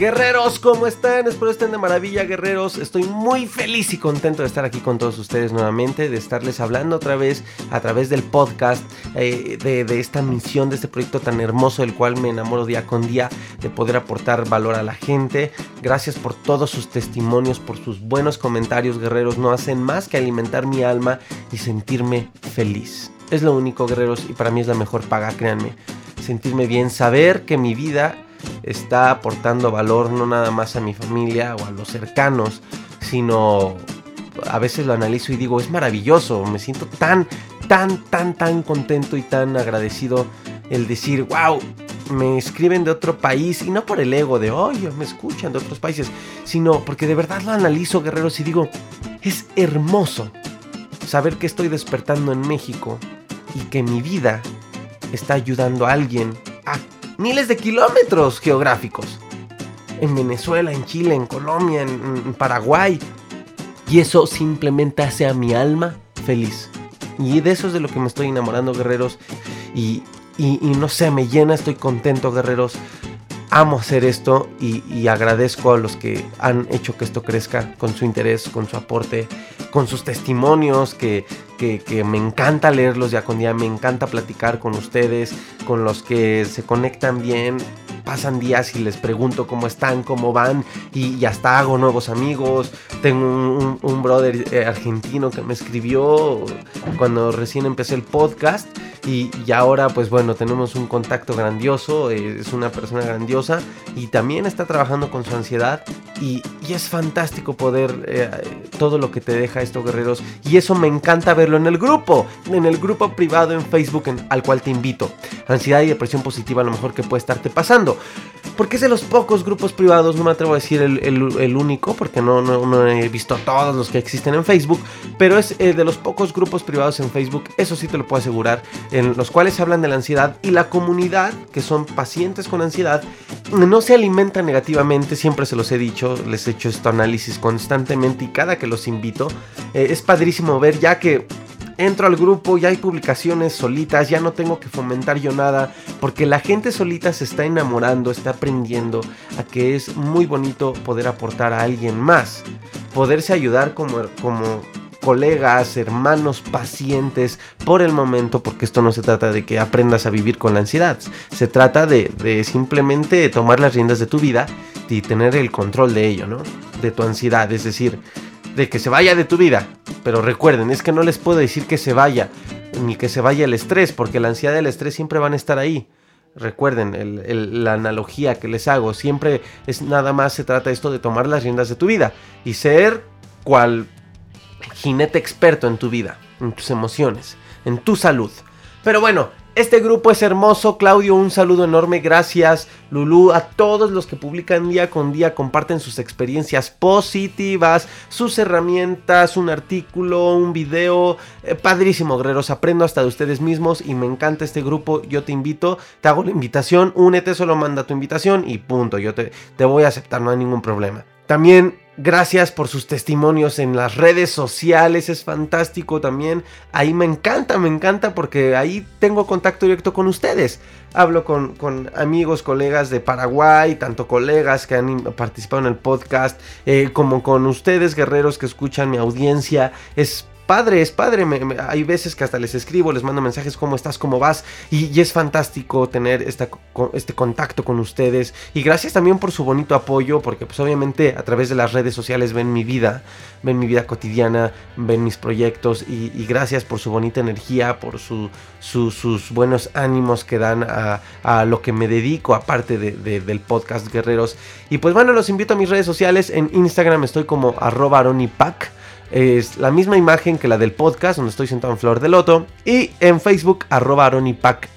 Guerreros, ¿cómo están? Espero estén de maravilla, guerreros. Estoy muy feliz y contento de estar aquí con todos ustedes nuevamente, de estarles hablando otra vez a través del podcast, eh, de, esta misión, de este proyecto tan hermoso del cual me enamoro día con día, de poder aportar valor a la gente. Gracias por todos sus testimonios, por sus buenos comentarios, guerreros. No hacen más que alimentar mi alma y sentirme feliz. Es lo único, guerreros, y para mí es la mejor paga, créanme. Sentirme bien, saber que mi vida está aportando valor no nada más a mi familia o a los cercanos, sino a veces lo analizo y digo, es maravilloso, me siento tan, tan, tan, tan contento y tan agradecido el decir, wow, me escriben de otro país y no por el ego de, oye, me escuchan de otros países, sino porque de verdad lo analizo, guerreros, y digo, es hermoso saber que estoy despertando en México y que mi vida está ayudando a alguien a miles de kilómetros geográficos. En Venezuela, en Chile, en Colombia, en, Paraguay. Y eso simplemente hace a mi alma feliz. Y de eso es de lo que me estoy enamorando, guerreros. Y, no sé, me llena, estoy contento, guerreros. Amo hacer esto y, y, agradezco a los que han hecho que esto crezca con su interés, con su aporte, con sus testimonios, que, que, me encanta leerlos día con día, me encanta platicar con ustedes, con los que se conectan bien. Pasan días y les pregunto cómo están, cómo van y, hasta hago nuevos amigos. Tengo un, brother eh, argentino que me escribió cuando recién empecé el podcast y, ahora pues bueno tenemos un contacto grandioso, eh, es una persona grandiosa y también está trabajando con su ansiedad y, es fantástico poder eh, todo lo que te deja esto guerreros y eso me encanta ver en el grupo, en el grupo privado en Facebook al cual te invito. Ansiedad y depresión positiva a lo mejor que puede estarte pasando. Porque es de los pocos grupos privados, no me atrevo a decir el, único, porque no, he visto todos los que existen en Facebook, pero es eh, de los pocos grupos privados en Facebook, eso sí te lo puedo asegurar, en los cuales hablan de la ansiedad y la comunidad, que son pacientes con ansiedad, no se alimenta negativamente, siempre se los he dicho, les he hecho este análisis constantemente y cada que los invito, eh, es padrísimo ver ya que entro al grupo, ya hay publicaciones solitas, ya no tengo que fomentar yo nada, porque la gente solita se está enamorando, está aprendiendo a que es muy bonito poder aportar a alguien más, poderse ayudar como, como colegas, hermanos, pacientes por el momento, porque esto no se trata de que aprendas a vivir con la ansiedad, se trata de, de simplemente tomar las riendas de tu vida y tener el control de ello, ¿no? De tu ansiedad, es decir, de que se vaya de tu vida. Pero recuerden, es que no les puedo decir que se vaya, ni que se vaya el estrés, porque la ansiedad y el estrés siempre van a estar ahí. Recuerden la analogía que les hago, siempre es nada más se trata esto de tomar las riendas de tu vida y ser cual jinete experto en tu vida, en tus emociones, en tu salud. Pero bueno, este grupo es hermoso, Claudio, un saludo enorme, gracias, Lulu, a todos los que publican día con día, comparten sus experiencias positivas, sus herramientas, un artículo, un video, eh, padrísimo, guerreros, aprendo hasta de ustedes mismos y me encanta este grupo, yo te invito, te hago la invitación, únete, solo manda tu invitación y punto, yo te, te voy a aceptar, no hay ningún problema. También Gracias por sus testimonios en las redes sociales, es fantástico también. Ahí me encanta, me encanta porque ahí tengo contacto directo con ustedes. Hablo con, amigos, colegas de Paraguay, tanto colegas que han participado en el podcast, eh, como con ustedes, guerreros que escuchan mi audiencia. Es padre, es padre. hay veces que hasta les escribo, les mando mensajes, ¿cómo estás? ¿Cómo vas? Y, es fantástico tener este contacto con ustedes. Y gracias también por su bonito apoyo, porque pues obviamente a través de las redes sociales ven mi vida, ven mi vida cotidiana, ven mis proyectos. Y, gracias por su bonita energía, por su, sus buenos ánimos que dan a, lo que me dedico, aparte del podcast Guerreros. Y pues bueno, los invito a mis redes sociales. En Instagram estoy como arroba aronipac. Es la misma imagen que la del podcast, donde estoy sentado en Flor de Loto. Y en Facebook, arroba aronipac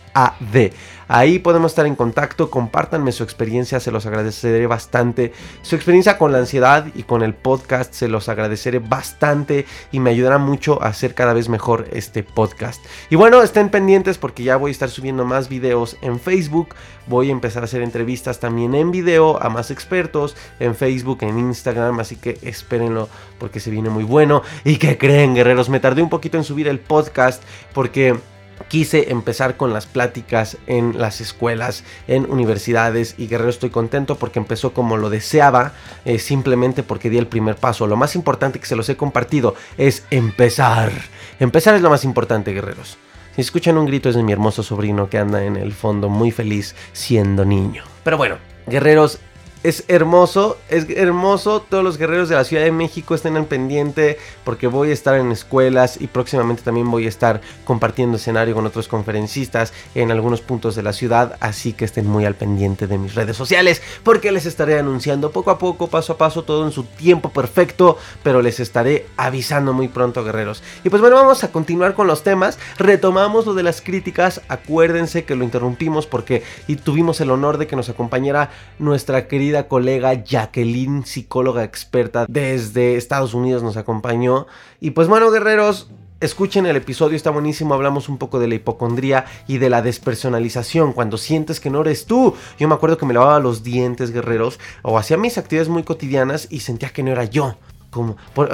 Ahí podemos estar en contacto, compártanme su experiencia, se los agradeceré bastante. Su experiencia con la ansiedad y con el podcast se los agradeceré bastante y me ayudará mucho a hacer cada vez mejor este podcast. Y bueno, estén pendientes porque ya voy a estar subiendo más videos en Facebook, voy a empezar a hacer entrevistas también en video a más expertos en Facebook, en Instagram, así que espérenlo porque se viene muy bueno. ¿Y que creen, guerreros? Me tardé un poquito en subir el podcast porque quise empezar con las pláticas en las escuelas, en universidades y Guerrero estoy contento porque empezó como lo deseaba, eh, simplemente porque di el primer paso. Lo más importante que se los he compartido es empezar. Empezar es lo más importante, guerreros. Si escuchan un grito es de mi hermoso sobrino que anda en el fondo muy feliz siendo niño. Pero bueno, guerreros, es hermoso, es hermoso. Todos los guerreros de la Ciudad de México estén al pendiente porque voy a estar en escuelas y próximamente también voy a estar compartiendo escenario con otros conferencistas en algunos puntos de la ciudad. Así que estén muy al pendiente de mis redes sociales porque les estaré anunciando poco a poco, paso a paso, todo en su tiempo perfecto. Pero les estaré avisando muy pronto, guerreros. Y pues bueno, vamos a continuar con los temas. Retomamos lo de las críticas. Acuérdense que lo interrumpimos porque y tuvimos el honor de que nos acompañara nuestra querida colega Jacqueline, psicóloga experta desde Estados Unidos, nos acompañó. Y pues bueno, guerreros, Escuchen el episodio, está buenísimo. Hablamos un poco de la hipocondría y de la despersonalización. Cuando sientes que no eres tú. Yo me acuerdo que me lavaba los dientes, guerreros, o hacía mis actividades muy cotidianas y sentía que no era yo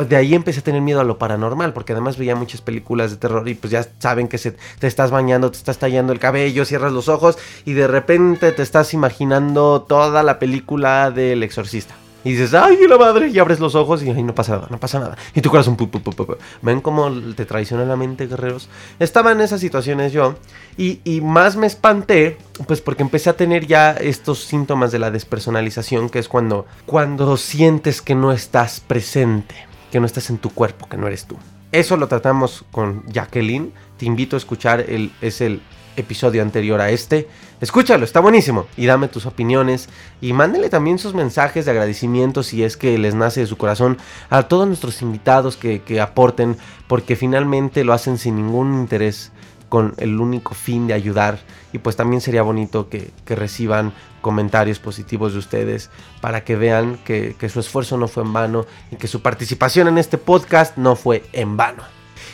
de ahí empecé a tener miedo a lo paranormal, porque además veía muchas películas de terror y pues ya saben que se, te estás bañando, te estás tallando el cabello, cierras los ojos y de repente te estás imaginando toda la película del exorcista. Y dices, ay, la madre, y abres los ojos y no pasa nada, no pasa nada. Y tu corazón, pu, pu, pu, ven cómo te traiciona la mente, guerreros. Estaba en esas situaciones yo y, y, más me espanté, pues porque empecé a tener ya estos síntomas de la despersonalización, que es cuando, cuando sientes que no estás presente, que no estás en tu cuerpo, que no eres tú. Eso lo tratamos con Jacqueline. Te invito a escuchar, el, es el episodio anterior a este. Escúchalo, está buenísimo. Y dame tus opiniones. Y mándenle también sus mensajes de agradecimiento si es que les nace de su corazón a todos nuestros invitados que, aporten. Porque finalmente lo hacen sin ningún interés. Con el único fin de ayudar. Y pues también sería bonito que, reciban comentarios positivos de ustedes. Para que vean que, que su esfuerzo no fue en vano. Y que su participación en este podcast no fue en vano.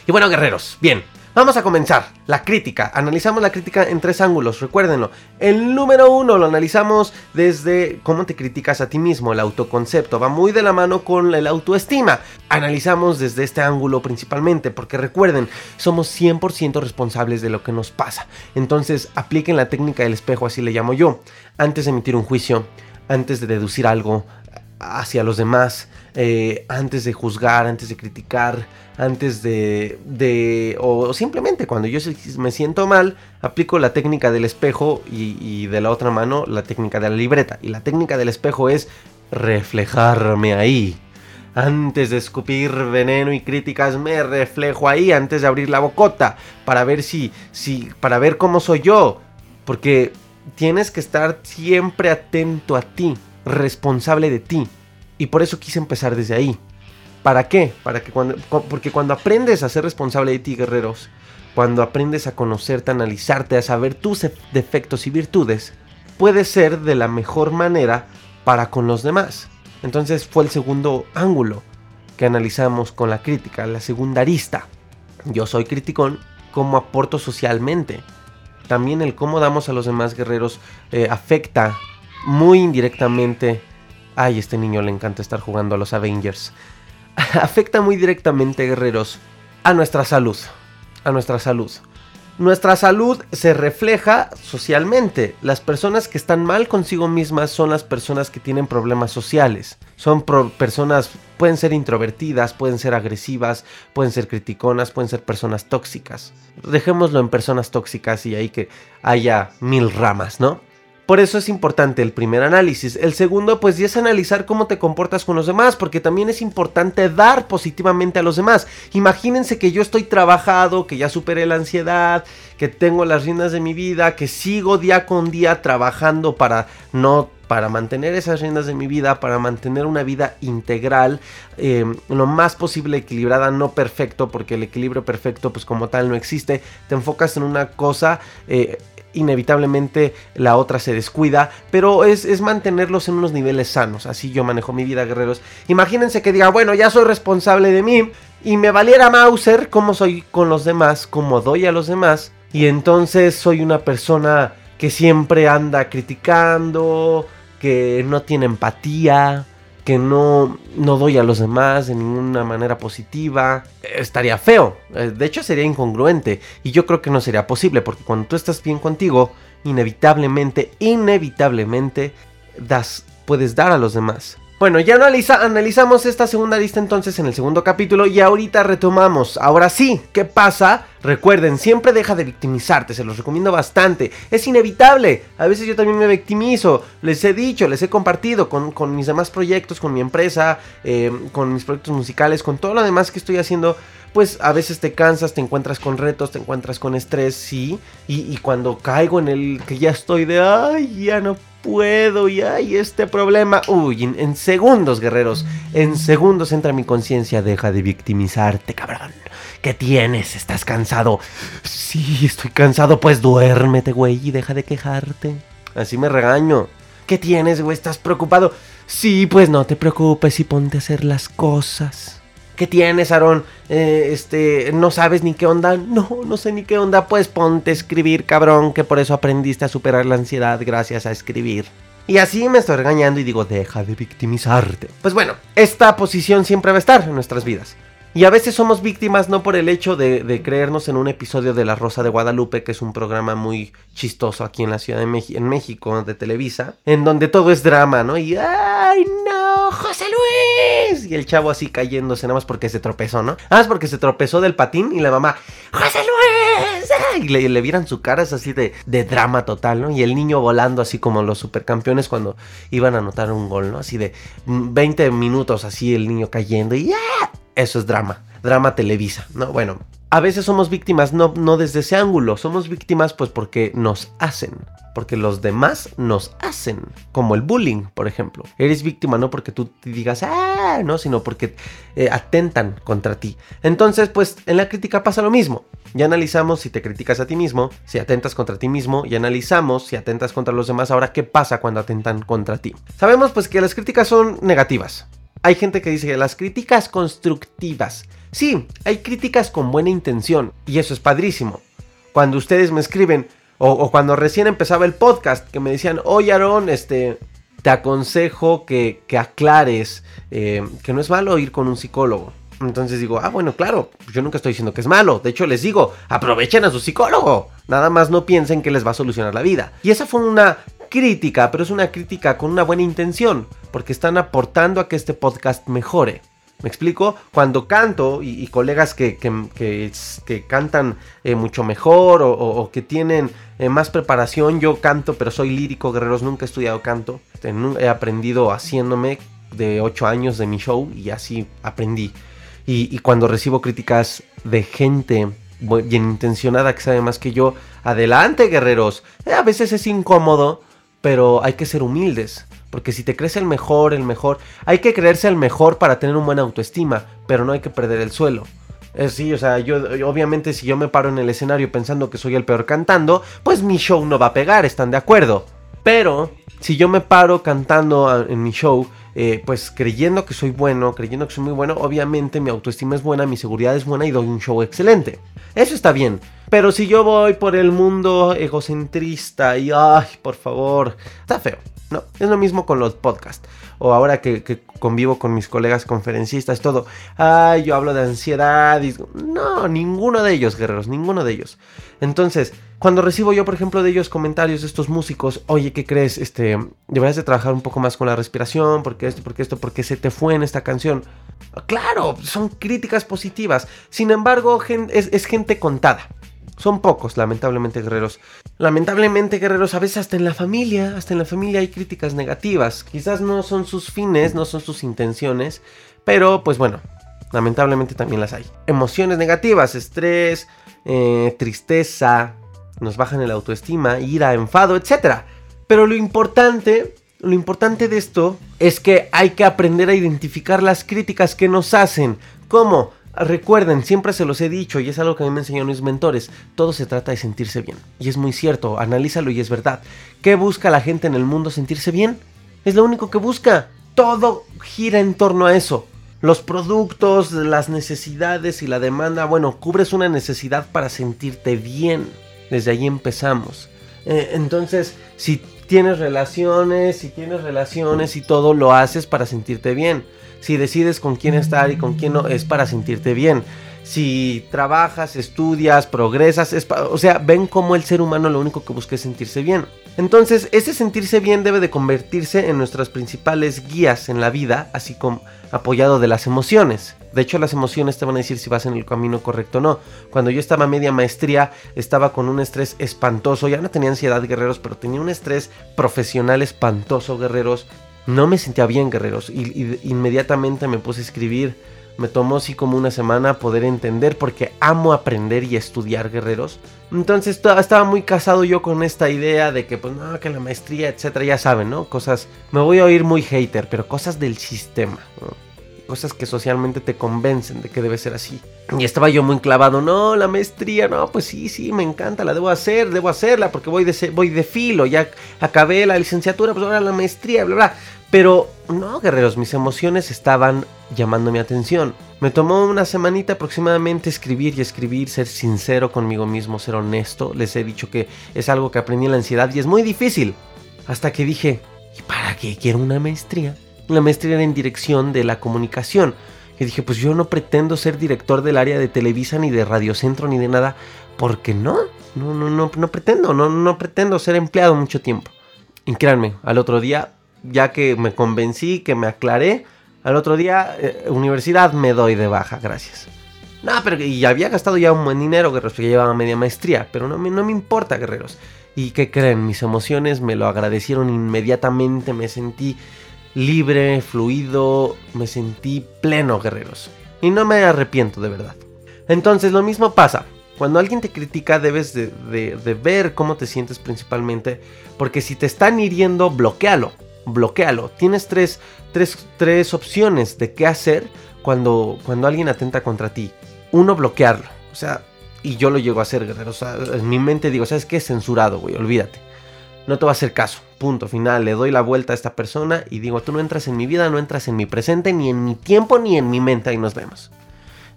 Y bueno, guerreros, bien, Vamos a comenzar. La crítica. Analizamos la crítica en tres ángulos, recuérdenlo. El número uno lo analizamos desde cómo te criticas a ti mismo, el autoconcepto. Va muy de la mano con la autoestima. Analizamos desde este ángulo principalmente, porque recuerden, somos 100% responsables de lo que nos pasa. Entonces, apliquen la técnica del espejo, así le llamo yo. Antes de emitir un juicio, antes de deducir algo hacia los demás, eh, antes de juzgar, antes de criticar, antes de, de, o simplemente cuando yo me siento mal, aplico la técnica del espejo y, y de la otra mano la técnica de la libreta. Y la técnica del espejo es reflejarme ahí. Antes de escupir veneno y críticas, me reflejo ahí antes de abrir la bocota para ver si, si, para ver cómo soy yo. Porque tienes que estar siempre atento a ti, responsable de ti. Y por eso quise empezar desde ahí. ¿Para qué? Para que cuando, porque cuando aprendes a ser responsable de ti, guerreros, cuando aprendes a conocerte, a analizarte, a saber tus defectos y virtudes, puede ser de la mejor manera para con los demás. Entonces fue el segundo ángulo que analizamos con la crítica, la segunda arista. Yo soy criticón, cómo aporto socialmente. También el cómo damos a los demás guerreros eh, afecta muy indirectamente. Ay, este niño le encanta estar jugando a los Avengers. afecta muy directamente, guerreros, a nuestra salud. A nuestra salud. nuestra salud se refleja socialmente. Las personas que están mal consigo mismas son las personas que tienen problemas sociales. Son personas, pueden ser introvertidas, pueden ser agresivas, pueden ser criticonas, pueden ser personas tóxicas. Dejémoslo en personas tóxicas y ahí que haya mil ramas, ¿no? Por eso es importante el primer análisis. El segundo, pues es analizar cómo te comportas con los demás, porque también es importante dar positivamente a los demás. Imagínense que yo estoy trabajado, que ya superé la ansiedad, que tengo las riendas de mi vida, que sigo día con día trabajando para no para mantener esas riendas de mi vida, para mantener una vida integral, eh, lo más posible equilibrada, no perfecto, porque el equilibrio perfecto, pues como tal, no existe. Te enfocas en una cosa, eh, inevitablemente la otra se descuida, pero es, mantenerlos en unos niveles sanos. Así yo manejo mi vida, guerreros. Imagínense que diga, bueno, ya soy responsable de mí y me valiera Mauser como soy con los demás, como doy a los demás, y entonces soy una persona que siempre anda criticando, que no tiene empatía, que no, no doy a los demás de ninguna manera positiva, estaría feo. Eh, de hecho, sería incongruente. Y yo creo que no sería posible, porque cuando tú estás bien contigo, inevitablemente, inevitablemente, das, puedes dar a los demás. Bueno, ya analiza, analizamos esta segunda lista entonces en el segundo capítulo y ahorita retomamos. Ahora sí, ¿qué pasa? Recuerden, siempre deja de victimizarte, se los recomiendo bastante. Es inevitable, a veces yo también me victimizo, les he dicho, les he compartido con, mis demás proyectos, con mi empresa, eh, con mis proyectos musicales, con todo lo demás que estoy haciendo. Pues a veces te cansas, te encuentras con retos, te encuentras con estrés, sí. Y, y cuando caigo en el que ya estoy de, ay, ya no puedo y hay este problema. Uy, en, segundos, guerreros, en segundos entra mi conciencia. Deja de victimizarte, cabrón. ¿Qué tienes? ¿Estás cansado? Sí, estoy cansado. Pues duérmete, güey, y deja de quejarte. Así me regaño. ¿Qué tienes, güey? ¿Estás preocupado? Sí, pues no te preocupes y ponte a hacer las cosas. ¿Qué tienes, Aarón? Eh, este, ¿no sabes ni qué onda? No, no sé ni qué onda. Pues ponte a escribir, cabrón, que por eso aprendiste a superar la ansiedad gracias a escribir. Y así me estoy regañando y digo, deja de victimizarte. Pues bueno, esta posición siempre va a estar en nuestras vidas. Y a veces somos víctimas no por el hecho de, creernos en un episodio de La Rosa de Guadalupe, que es un programa muy chistoso aquí en la Ciudad de México, México, de Televisa, en donde todo es drama, ¿no? Y ¡ay, no! ¡José Luis! Y el chavo así cayéndose nada más porque se tropezó, ¿no? Nada más porque se tropezó del patín y la mamá, ¡José Luis! Y le, le vieran su cara, es así de, de drama total, ¿no? Y el niño volando así como los supercampeones cuando iban a anotar un gol, ¿no? Así de 20 minutos así el niño cayendo y ¡ah! Eso es drama, drama televisa, ¿no? Bueno, a veces somos víctimas no, no desde ese ángulo, somos víctimas pues porque nos hacen, porque los demás nos hacen, como el bullying, por ejemplo. Eres víctima no porque tú te digas, ah, no, sino porque eh, atentan contra ti. Entonces, pues en la crítica pasa lo mismo. Ya analizamos si te criticas a ti mismo, si atentas contra ti mismo, y analizamos si atentas contra los demás. Ahora, ¿qué pasa cuando atentan contra ti? Sabemos pues que las críticas son negativas. Hay gente que dice que las críticas constructivas. Sí, hay críticas con buena intención y eso es padrísimo. Cuando ustedes me escriben o, cuando recién empezaba el podcast que me decían, oye Aaron, este, te aconsejo que, aclares eh, que no es malo ir con un psicólogo. Entonces digo, ah, bueno, claro, yo nunca estoy diciendo que es malo. De hecho, les digo, aprovechen a su psicólogo. Nada más no piensen que les va a solucionar la vida. Y esa fue una crítica, pero es una crítica con una buena intención, porque están aportando a que este podcast mejore. ¿Me explico? Cuando canto y, colegas que, que, cantan eh, mucho mejor o, que tienen eh, más preparación, yo canto, pero soy lírico, guerreros, nunca he estudiado canto. He aprendido haciéndome de 8 años de mi show y así aprendí. Y, cuando recibo críticas de gente bien intencionada que sabe más que yo, adelante, guerreros. Eh, a veces es incómodo, pero hay que ser humildes. Porque si te crees el mejor, el mejor, hay que creerse el mejor para tener un buena autoestima, pero no hay que perder el suelo. Sí, o sea, yo obviamente si yo me paro en el escenario pensando que soy el peor cantando, pues mi show no va a pegar, ¿están de acuerdo? Pero si yo me paro cantando en mi show, eh, pues creyendo que soy bueno, creyendo que soy muy bueno, obviamente mi autoestima es buena, mi seguridad es buena y doy un show excelente. Eso está bien. pero si yo voy por el mundo egocentrista y, ay, por favor, está feo. No, es lo mismo con los podcasts. O ahora que, convivo con mis colegas conferencistas, todo. Ay, yo hablo de ansiedad. No, ninguno de ellos, guerreros, ninguno de ellos. Entonces, cuando recibo yo, por ejemplo, de ellos comentarios de estos músicos, oye, ¿qué crees? Este, deberías de trabajar un poco más con la respiración, porque esto, porque esto, porque se te fue en esta canción. Claro, son críticas positivas. Sin embargo, es gente contada. Son pocos, lamentablemente, guerreros. Lamentablemente, guerreros, a veces hasta en la familia, hasta en la familia hay críticas negativas. Quizás no son sus fines, no son sus intenciones, pero pues bueno, lamentablemente también las hay. Emociones negativas, estrés, eh, tristeza, nos bajan el autoestima, ira, enfado, etc. Pero lo importante, lo importante de esto es que hay que aprender a identificar las críticas que nos hacen. ¿Cómo? Recuerden, siempre se los he dicho y es algo que a mí me enseñaron mis mentores, todo se trata de sentirse bien. Y es muy cierto, analízalo y es verdad. ¿Qué busca la gente en el mundo? ¿Sentirse bien? Es lo único que busca. Todo gira en torno a eso. Los productos, las necesidades y la demanda, bueno, cubres una necesidad para sentirte bien. Desde ahí empezamos. Eh, entonces, si tienes relaciones, si tienes relaciones y todo lo haces para sentirte bien. Si decides con quién estar y con quién no, es para sentirte bien. Si trabajas, estudias, progresas, es o sea, ven cómo el ser humano lo único que busca es sentirse bien. Entonces, ese sentirse bien debe de convertirse en nuestras principales guías en la vida, así como apoyado de las emociones. De hecho, las emociones te van a decir si vas en el camino correcto o no. Cuando yo estaba media maestría, estaba con un estrés espantoso. Ya no tenía ansiedad, guerreros, pero tenía un estrés profesional espantoso, guerreros no me sentía bien, guerreros. Y, inmediatamente me puse a escribir. Me tomó así como una semana poder entender porque amo aprender y estudiar, guerreros. Entonces estaba muy casado yo con esta idea de que, pues no, que la maestría, etcétera, ya saben, ¿no? Cosas, me voy a oír muy hater, pero cosas del sistema, Cosas que socialmente te convencen de que debe ser así. Y estaba yo muy clavado, no, la maestría, no, pues sí, sí, me encanta, la debo hacer, debo hacerla porque voy de, voy de filo, ya acabé la licenciatura, pues ahora la maestría, bla, bla. Pero no, guerreros, mis emociones estaban llamando mi atención. Me tomó una semanita aproximadamente escribir y escribir, ser sincero conmigo mismo, ser honesto. Les he dicho que es algo que aprendí en la ansiedad y es muy difícil. Hasta que dije, ¿y para qué quiero una maestría? La maestría era en dirección de la comunicación. Y dije, pues yo no pretendo ser director del área de Televisa ni de Radiocentro ni de nada, porque no, no, no, no, pretendo, no, no pretendo ser empleado mucho tiempo. Y créanme, al otro día ya que me convencí, que me aclaré, al otro día, eh, universidad, me doy de baja, gracias. No, pero y había gastado ya un buen dinero, guerreros, porque llevaba media maestría, pero no me, no me importa, guerreros. ¿Y qué creen? Mis emociones me lo agradecieron inmediatamente, me sentí libre, fluido, me sentí pleno, guerreros. Y no me arrepiento, de verdad. Entonces, lo mismo pasa. Cuando alguien te critica debes de, de ver cómo te sientes principalmente, porque si te están hiriendo, bloquealo bloquealo. Tienes tres, tres, opciones de qué hacer cuando, cuando alguien atenta contra ti. Uno, bloquearlo. O sea, y yo lo llego a hacer, guerrero. O en mi mente digo, ¿sabes qué? Censurado, güey, olvídate. No te va a hacer caso. Punto final. Le doy la vuelta a esta persona y digo, tú no entras en mi vida, no entras en mi presente, ni en mi tiempo, ni en mi mente. Ahí nos vemos.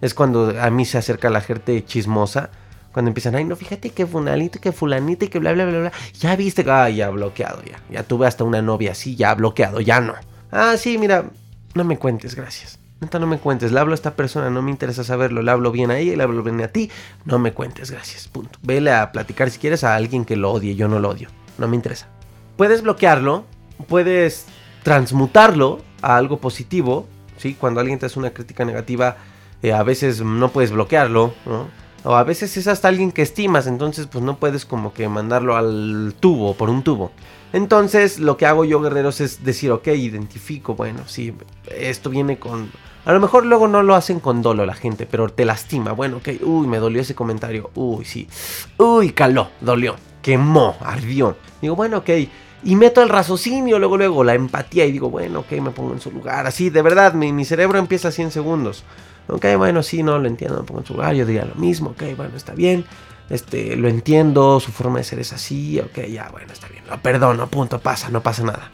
Es cuando a mí se acerca la gente chismosa cuando empiezan, ay, no, fíjate que fulanito, que fulanito y que bla, bla, bla, bla. Ya viste, ah, ya bloqueado, ya. Ya tuve hasta una novia así, ya bloqueado, ya no. Ah, sí, mira, no me cuentes, gracias. Neta, no me cuentes. Le hablo a esta persona, no me interesa saberlo. Le hablo bien a ella y le hablo bien a ti. No me cuentes, gracias. Punto. Vele a platicar si quieres a alguien que lo odie. Yo no lo odio. No me interesa. Puedes bloquearlo, puedes transmutarlo a algo positivo. ¿sí? Cuando alguien te hace una crítica negativa, eh, a veces no puedes bloquearlo. O a veces es hasta alguien que estimas, entonces pues no puedes como que mandarlo al tubo, por un tubo. Entonces lo que hago yo, guerreros, es decir, ok, identifico, bueno, sí, esto viene con... A lo mejor luego no lo hacen con dolo la gente, pero te lastima. Bueno, ok, uy, me dolió ese comentario. Uy, sí. Uy, caló, dolió, quemó, ardió. Digo, bueno, ok. Y meto el raciocinio, luego, luego, la empatía y digo, bueno, ok, me pongo en su lugar. Así, de verdad, mi, mi cerebro empieza a 100 segundos. Ok, bueno, sí, no, lo entiendo, me pongo en su lugar, yo diría lo mismo, ok, bueno, está bien. Este, lo entiendo, su forma de ser es así, ok, ya, bueno, está bien. Lo perdono, punto, pasa, no pasa nada.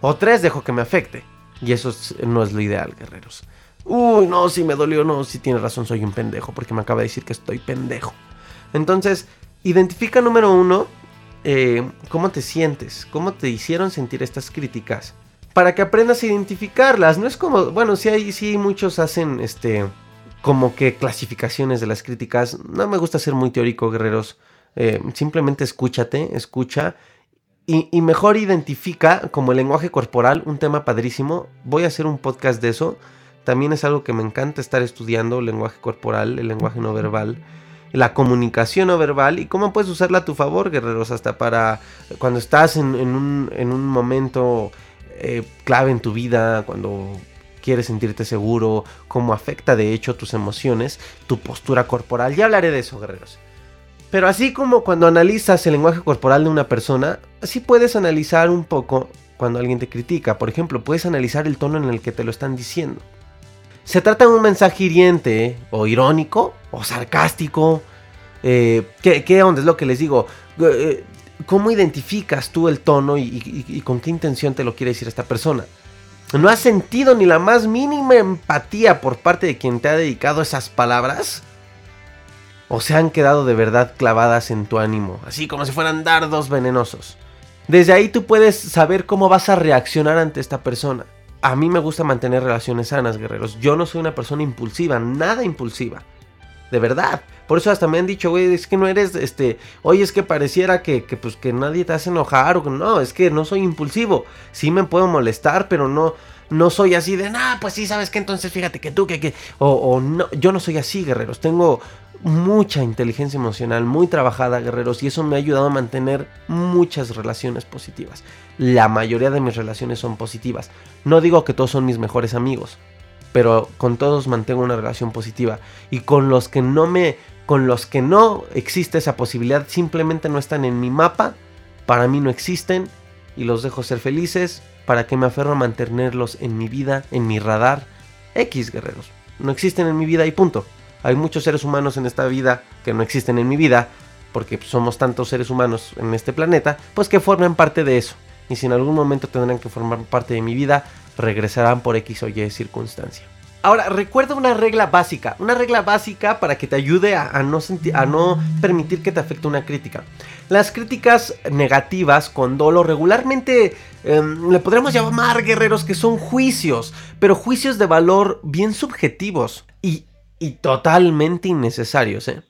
O tres, dejo que me afecte. Y eso no es lo ideal, guerreros. Uy, no, si me dolió, no, si tiene razón, soy un pendejo, porque me acaba de decir que estoy pendejo. Entonces, identifica número uno, eh, cómo te sientes, cómo te hicieron sentir estas críticas, para que aprendas a identificarlas. No es como, bueno, si hay, sí muchos hacen, este, como que clasificaciones de las críticas. No me gusta ser muy teórico, guerreros. Eh, simplemente escúchate, escucha y, mejor identifica como el lenguaje corporal, un tema padrísimo. Voy a hacer un podcast de eso. También es algo que me encanta estar estudiando, el lenguaje corporal, el lenguaje no verbal, la comunicación no verbal y cómo puedes usarla a tu favor, guerreros, hasta para cuando estás en, un, momento eh, clave en tu vida, cuando quieres sentirte seguro, cómo afecta de hecho tus emociones, tu postura corporal. Ya hablaré de eso, guerreros. Pero así como cuando analizas el lenguaje corporal de una persona, así puedes analizar un poco cuando alguien te critica. Por ejemplo, puedes analizar el tono en el que te lo están diciendo. ¿Se trata de un mensaje hiriente o irónico o sarcástico? Eh, ¿qué, onda? Es lo que les digo. Eh, ¿Cómo identificas tú el tono y, con qué intención te lo quiere decir esta persona? ¿No has sentido ni la más mínima empatía por parte de quien te ha dedicado esas palabras? o se han quedado de verdad clavadas en tu ánimo, así como si fueran dardos venenosos. Desde ahí tú puedes saber cómo vas a reaccionar ante esta persona. A mí me gusta mantener relaciones sanas, guerreros. Yo no soy una persona impulsiva, nada impulsiva. De verdad. Por eso hasta me han dicho, güey, es que no eres, este, oye, es que pareciera que, que, pues, que nadie te hace enojar o no, es que no soy impulsivo. Sí me puedo molestar, pero no, no soy así de, nah, pues sí, sabes que entonces fíjate que tú, que, que, o, o no, yo no soy así, guerreros. Tengo mucha inteligencia emocional, muy trabajada, guerreros, y eso me ha ayudado a mantener muchas relaciones positivas. La mayoría de mis relaciones son positivas. No digo que todos son mis mejores amigos, pero con todos mantengo una relación positiva y con los que no me con los que no existe esa posibilidad, simplemente no están en mi mapa, para mí no existen y los dejo ser felices, para que me aferro a mantenerlos en mi vida, en mi radar. X guerreros, no existen en mi vida y punto. Hay muchos seres humanos en esta vida que no existen en mi vida, porque somos tantos seres humanos en este planeta, pues que forman parte de eso. Y si en algún momento tendrán que formar parte de mi vida, regresarán por X o Y circunstancia. Ahora, recuerda una regla básica, una regla básica para que te ayude a, no, a no permitir que te afecte una crítica. Las críticas negativas con dolo regularmente em, le podríamos llamar guerreros que son juicios, pero juicios de valor bien subjetivos. Y y totalmente innecesarios, ¿eh?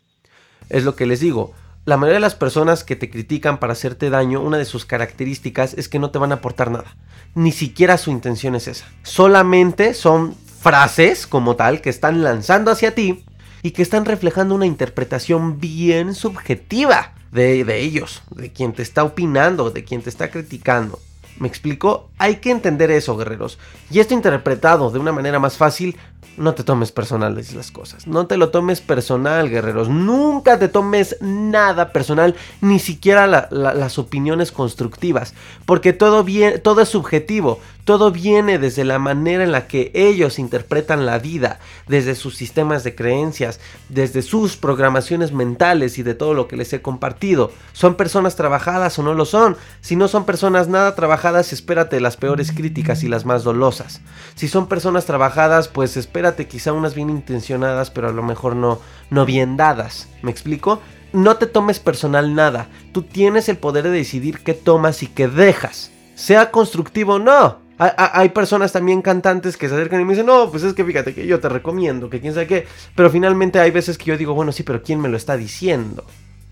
Es lo que les digo. La mayoría de las personas que te critican para hacerte daño, una de sus características es que no te van a aportar nada. Ni siquiera su intención es esa. Solamente son frases como tal que están lanzando hacia ti y que están reflejando una interpretación bien subjetiva de, de ellos, de quien te está opinando, de quien te está criticando. ¿Me explico? Hay que entender eso, guerreros. Y esto interpretado de una manera más fácil no te tomes personales las cosas. No te lo tomes personal, guerreros. Nunca te tomes nada personal, ni siquiera las opiniones constructivas. Porque todo, bien, todo es subjetivo. Todo viene desde la manera en la que ellos interpretan la vida, desde sus sistemas de creencias, desde sus programaciones mentales y de todo lo que les he compartido. ¿Son personas trabajadas o no lo son? Si no son personas nada trabajadas, espérate las peores críticas y las más dolosas. Si son personas trabajadas, pues espérate quizá unas bien intencionadas, pero a lo mejor no, no bien dadas. ¿Me explico? No te tomes personal nada. Tú tienes el poder de decidir qué tomas y qué dejas. Sea constructivo o no. Hay, personas también cantantes que se acercan y me dicen, no, pues es que fíjate que yo te recomiendo, que quién sabe qué. Pero finalmente hay veces que yo digo, bueno, sí, pero ¿quién me lo está diciendo?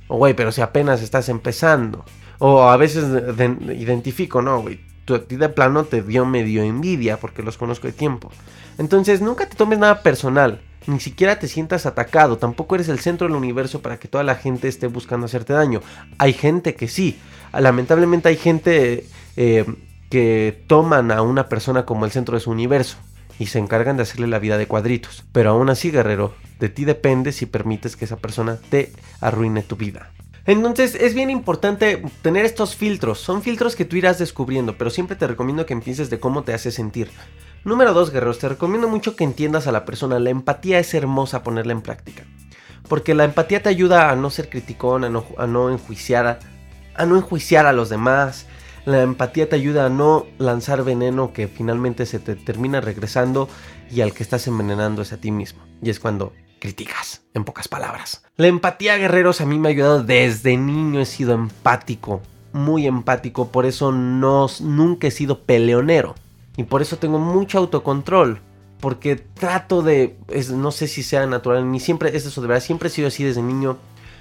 O, güey, pero si apenas estás empezando. O a veces identifico, no, güey, a ti de plano te dio medio envidia porque los conozco de tiempo. Entonces, nunca te tomes nada personal. Ni siquiera te sientas atacado. Tampoco eres el centro del universo para que toda la gente esté buscando hacerte daño. Hay gente que sí. Lamentablemente hay gente... Eh, que toman a una persona como el centro de su universo y se encargan de hacerle la vida de cuadritos. Pero aún así, guerrero, de ti depende si permites que esa persona te arruine tu vida. Entonces es bien importante tener estos filtros. Son filtros que tú irás descubriendo, pero siempre te recomiendo que empieces de cómo te hace sentir. Número 2, guerreros, te recomiendo mucho que entiendas a la persona. La empatía es hermosa ponerla en práctica. Porque la empatía te ayuda a no ser criticón, a no, a enjuiciar, a no enjuiciar a los demás, la empatía te ayuda a no lanzar veneno que finalmente se te termina regresando y al que estás envenenando es a ti mismo. Y es cuando críticas, en pocas palabras. La empatía, guerreros, a mí me ha ayudado desde niño, he sido empático, muy empático, por eso no, nunca he sido peleonero. Y por eso tengo mucho autocontrol. Porque trato de, no sé si sea natural mí, siempre es eso de verdad, siempre he sido así desde niño.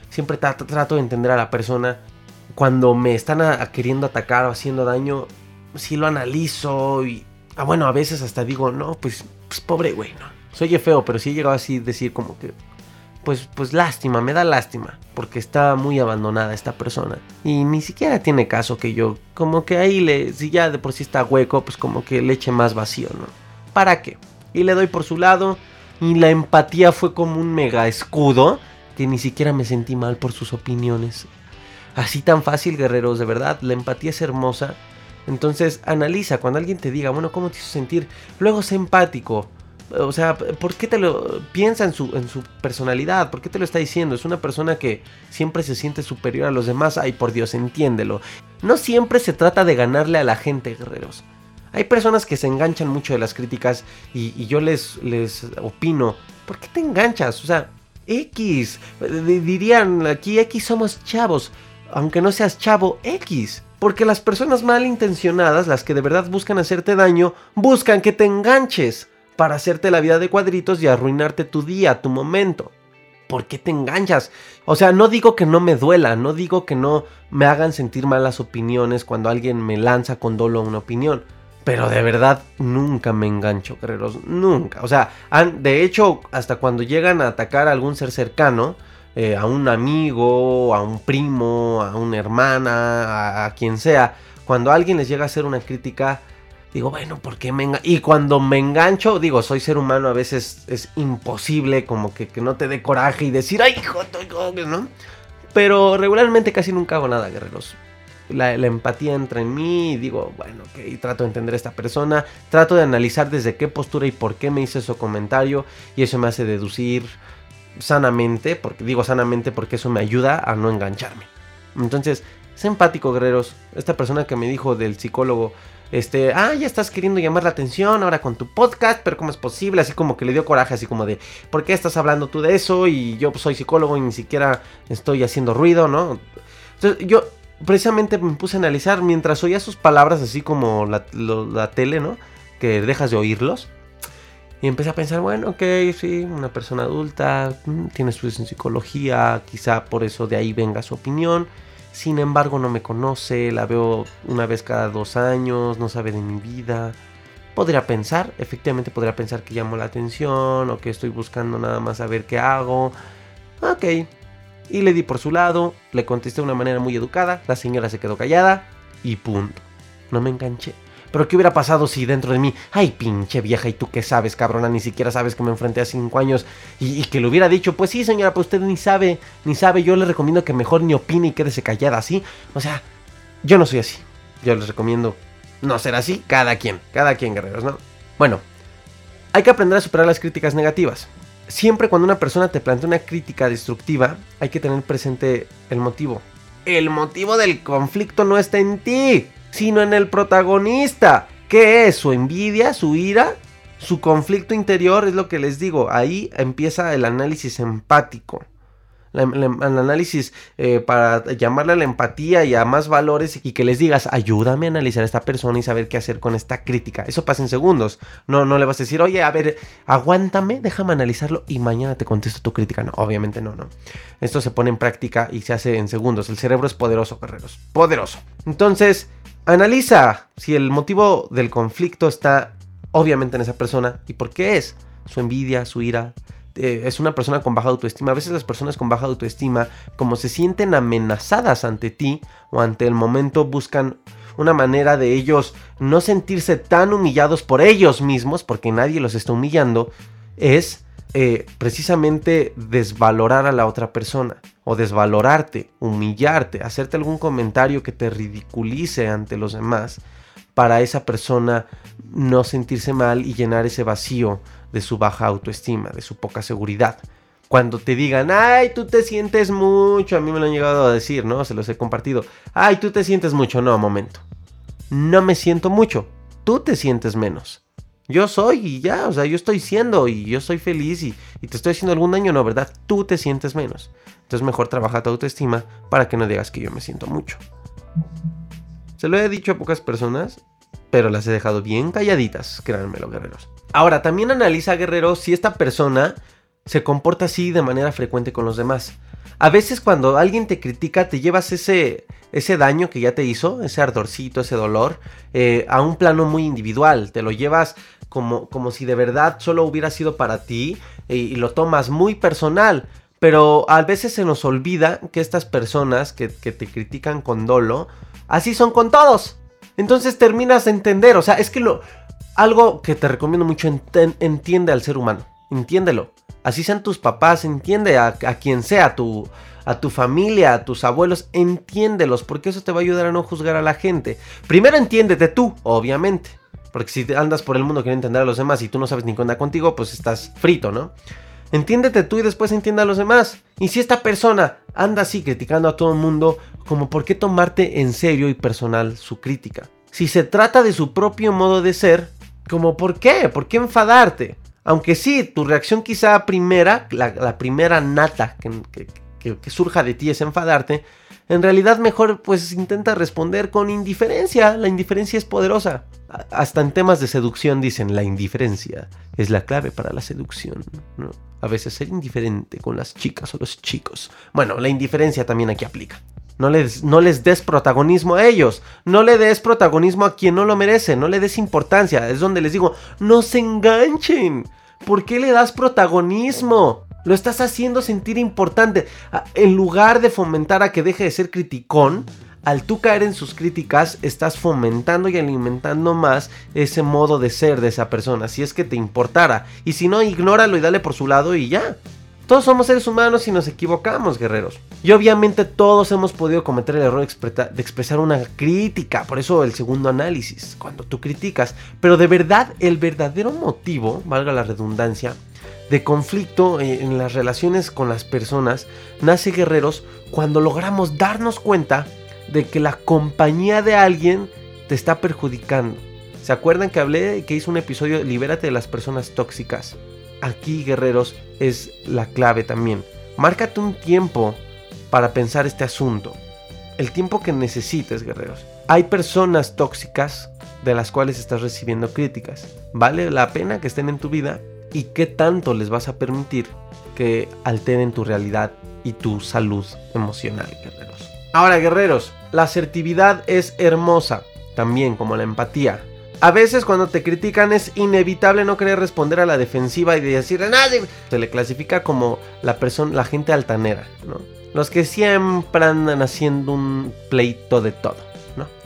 Siempre trato, de entender a la persona. Cuando me están queriendo atacar o haciendo daño, sí lo analizo y... Ah, bueno, a veces hasta digo, no, pues, pues pobre güey, no. Soy feo, pero sí he llegado así decir como que, pues, pues lástima, me da lástima, porque está muy abandonada esta persona. Y ni siquiera tiene caso que yo, como que ahí le, si ya de por sí está hueco, pues como que le eche más vacío, ¿no? ¿Para qué? Y le doy por su lado, y la empatía fue como un mega escudo, que ni siquiera me sentí mal por sus opiniones. Así tan fácil, guerreros, de verdad, la empatía es hermosa. Entonces analiza cuando alguien te diga, bueno, ¿cómo te hizo sentir? Luego sé empático. O sea, ¿por qué te lo piensa en su, en su personalidad? ¿Por qué te lo está diciendo? Es una persona que siempre se siente superior a los demás. Ay, por Dios, entiéndelo. No siempre se trata de ganarle a la gente, guerreros. Hay personas que se enganchan mucho de las críticas y, yo les, les opino, ¿por qué te enganchas? O sea, X, dirían aquí X somos chavos, aunque no seas chavo, X. Porque las personas malintencionadas, las que de verdad buscan hacerte daño, buscan que te enganches para hacerte la vida de cuadritos y arruinarte tu día, tu momento. ¿Por qué te enganchas? O sea, no digo que no me duela, no digo que no me hagan sentir malas opiniones cuando alguien me lanza con dolo una opinión. Pero de verdad nunca me engancho, guerreros, nunca. O sea, de hecho, hasta cuando llegan a atacar a algún ser cercano, eh, a un amigo, a un primo, a una hermana, a, quien sea, cuando alguien les llega a hacer una crítica, digo, bueno, ¿por qué me engancho? Y cuando me engancho, digo, soy ser humano, a veces es imposible como que, que no te dé coraje y decir, ay, hijo, ¿no? Pero regularmente casi nunca hago nada, guerreros. La, empatía entra en mí y digo, bueno, ok, trato de entender a esta persona, trato de analizar desde qué postura y por qué me hice ese comentario y eso me hace deducir sanamente, porque digo sanamente porque eso me ayuda a no engancharme. Entonces, sé empático, guerreros. Esta persona que me dijo del psicólogo, este, ah, ya estás queriendo llamar la atención ahora con tu podcast, pero ¿cómo es posible? Así como que le dio coraje, así como de, ¿por qué estás hablando tú de eso? Y yo soy psicólogo y ni siquiera estoy haciendo ruido, ¿no? Entonces, yo precisamente me puse a analizar mientras oía sus palabras, así como la, la tele, ¿no? Que dejas de oírlos. Y empecé a pensar, bueno, ok, sí, una persona adulta, mm, tiene estudios en psicología, quizá por eso de ahí venga su opinión. Sin embargo, no me conoce, la veo una vez cada dos años, no sabe de mi vida. Podría pensar, efectivamente podría pensar que llamo la atención o que estoy buscando nada más saber qué hago. Ok. Y le di por su lado, le contesté de una manera muy educada, la señora se quedó callada y punto. No me enganché. Pero ¿qué hubiera pasado si dentro de mí, ay pinche vieja, ¿y tú qué sabes, cabrona? Ni siquiera sabes que me enfrenté a cinco años y, que le hubiera dicho, pues sí, señora, pues usted ni sabe, ni sabe, yo le recomiendo que mejor ni opine y quédese callada, ¿sí? O sea, yo no soy así. Yo les recomiendo no ser así, cada quien, cada quien, guerreros, ¿no? Bueno, hay que aprender a superar las críticas negativas. Siempre cuando una persona te plantea una crítica destructiva, hay que tener presente el motivo. El motivo del conflicto no está en ti sino en el protagonista. ¿Qué es? ¿Su envidia? ¿Su ira? ¿Su conflicto interior? Es lo que les digo. Ahí empieza el análisis empático. El, análisis eh, para llamarle a la empatía y a más valores y que les digas, ayúdame a analizar a esta persona y saber qué hacer con esta crítica. Eso pasa en segundos. No, no le vas a decir, oye, a ver, aguántame, déjame analizarlo y mañana te contesto tu crítica. No, obviamente no, no. Esto se pone en práctica y se hace en segundos. El cerebro es poderoso, guerreros. Poderoso. Entonces, Analiza si el motivo del conflicto está obviamente en esa persona y por qué es. Su envidia, su ira. Eh, es una persona con baja autoestima. A veces las personas con baja autoestima, como se sienten amenazadas ante ti o ante el momento, buscan una manera de ellos no sentirse tan humillados por ellos mismos, porque nadie los está humillando, es eh, precisamente desvalorar a la otra persona o desvalorarte, humillarte, hacerte algún comentario que te ridiculice ante los demás para esa persona no sentirse mal y llenar ese vacío de su baja autoestima, de su poca seguridad. Cuando te digan, ay, tú te sientes mucho, a mí me lo han llegado a decir, ¿no? Se los he compartido. Ay, tú te sientes mucho, no, momento. No me siento mucho, tú te sientes menos. Yo soy y ya, o sea, yo estoy siendo y yo soy feliz y, y te estoy haciendo algún daño, no, ¿verdad? Tú te sientes menos. Entonces mejor trabaja tu autoestima para que no digas que yo me siento mucho. Se lo he dicho a pocas personas, pero las he dejado bien calladitas, créanmelo, guerreros. Ahora, también analiza, guerrero, si esta persona se comporta así de manera frecuente con los demás. A veces cuando alguien te critica, te llevas ese, ese daño que ya te hizo, ese ardorcito, ese dolor, eh, a un plano muy individual. Te lo llevas como, como si de verdad solo hubiera sido para ti y, lo tomas muy personal. Pero a veces se nos olvida que estas personas que, que te critican con dolo, así son con todos. Entonces terminas de entender, o sea, es que lo, algo que te recomiendo mucho, entiende al ser humano, entiéndelo. Así sean tus papás, entiende a, a quien sea, tu, a tu familia, a tus abuelos, entiéndelos, porque eso te va a ayudar a no juzgar a la gente. Primero entiéndete tú, obviamente. Porque si andas por el mundo queriendo entender a los demás y tú no sabes ni qué onda contigo, pues estás frito, ¿no? Entiéndete tú y después entiende a los demás. Y si esta persona anda así criticando a todo el mundo, como por qué tomarte en serio y personal su crítica. Si se trata de su propio modo de ser, como por qué, por qué enfadarte. Aunque sí, tu reacción quizá primera, la, primera nata que- que- surja de ti es enfadarte, en realidad mejor pues intenta responder con indiferencia. La indiferencia es poderosa. Hasta en temas de seducción dicen, la indiferencia es la clave para la seducción. A veces ser indiferente con las chicas o los chicos. Bueno, la indiferencia también aquí aplica. No les, no les des protagonismo a ellos. No le des protagonismo a quien no lo merece. No le des importancia. Es donde les digo, no se enganchen. ¿Por qué le das protagonismo? Lo estás haciendo sentir importante. Ah, En lugar de fomentar a que deje de ser criticón, al tú caer en sus críticas, estás fomentando y alimentando más ese modo de ser de esa persona. Si es que te importara. Y si no, ignóralo y dale por su lado y ya. Todos somos seres humanos y nos equivocamos, guerreros. Y obviamente todos hemos podido cometer el error de, expresar una crítica. Por eso el segundo análisis, cuando tú criticas. Pero de verdad, el verdadero motivo, valga la redundancia, de conflicto eh, en las relaciones con las personas, nace, guerreros, cuando logramos darnos cuenta de que la compañía de alguien te está perjudicando. ¿Se acuerdan que hablé que hice un episodio Libérate de las personas tóxicas? Aquí, guerreros, es la clave también. Márcate un tiempo para pensar este asunto. El tiempo que necesites, guerreros. Hay personas tóxicas de las cuales estás recibiendo críticas. ¿Vale la pena que estén en tu vida? ¿Y qué tanto les vas a permitir que alteren tu realidad y tu salud emocional, guerreros? Ahora, guerreros, la asertividad es hermosa, también como la empatía. A veces cuando te critican es inevitable no querer responder a la defensiva y de decir nada. Se le clasifica como la persona, la gente altanera, ¿no? Los que siempre andan haciendo un pleito de todo.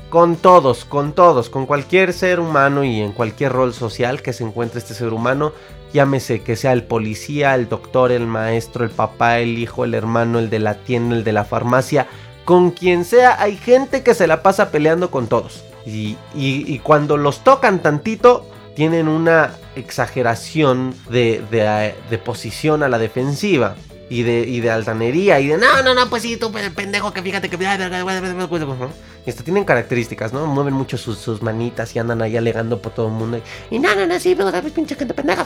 Con todos, con todos, con cualquier ser humano y en cualquier rol social que se encuentre este ser humano, llámese que sea el policía, el doctor, el maestro, el papá, el hijo, el hermano, el de la tienda, el de la farmacia, con quien sea, hay gente que se la pasa peleando con todos. Y, y- cuando los tocan tantito, tienen una exageración de, de posición a la defensiva. Y de, y de altanería y de no, no, no, pues sí, tú pe- pendejo que fíjate que... Y hasta tienen características, ¿no? Mueven mucho sus, sus manitas y andan ahí alegando por todo el mundo. Y no, no, no, sí, pero sabes, pinche gente pendeja.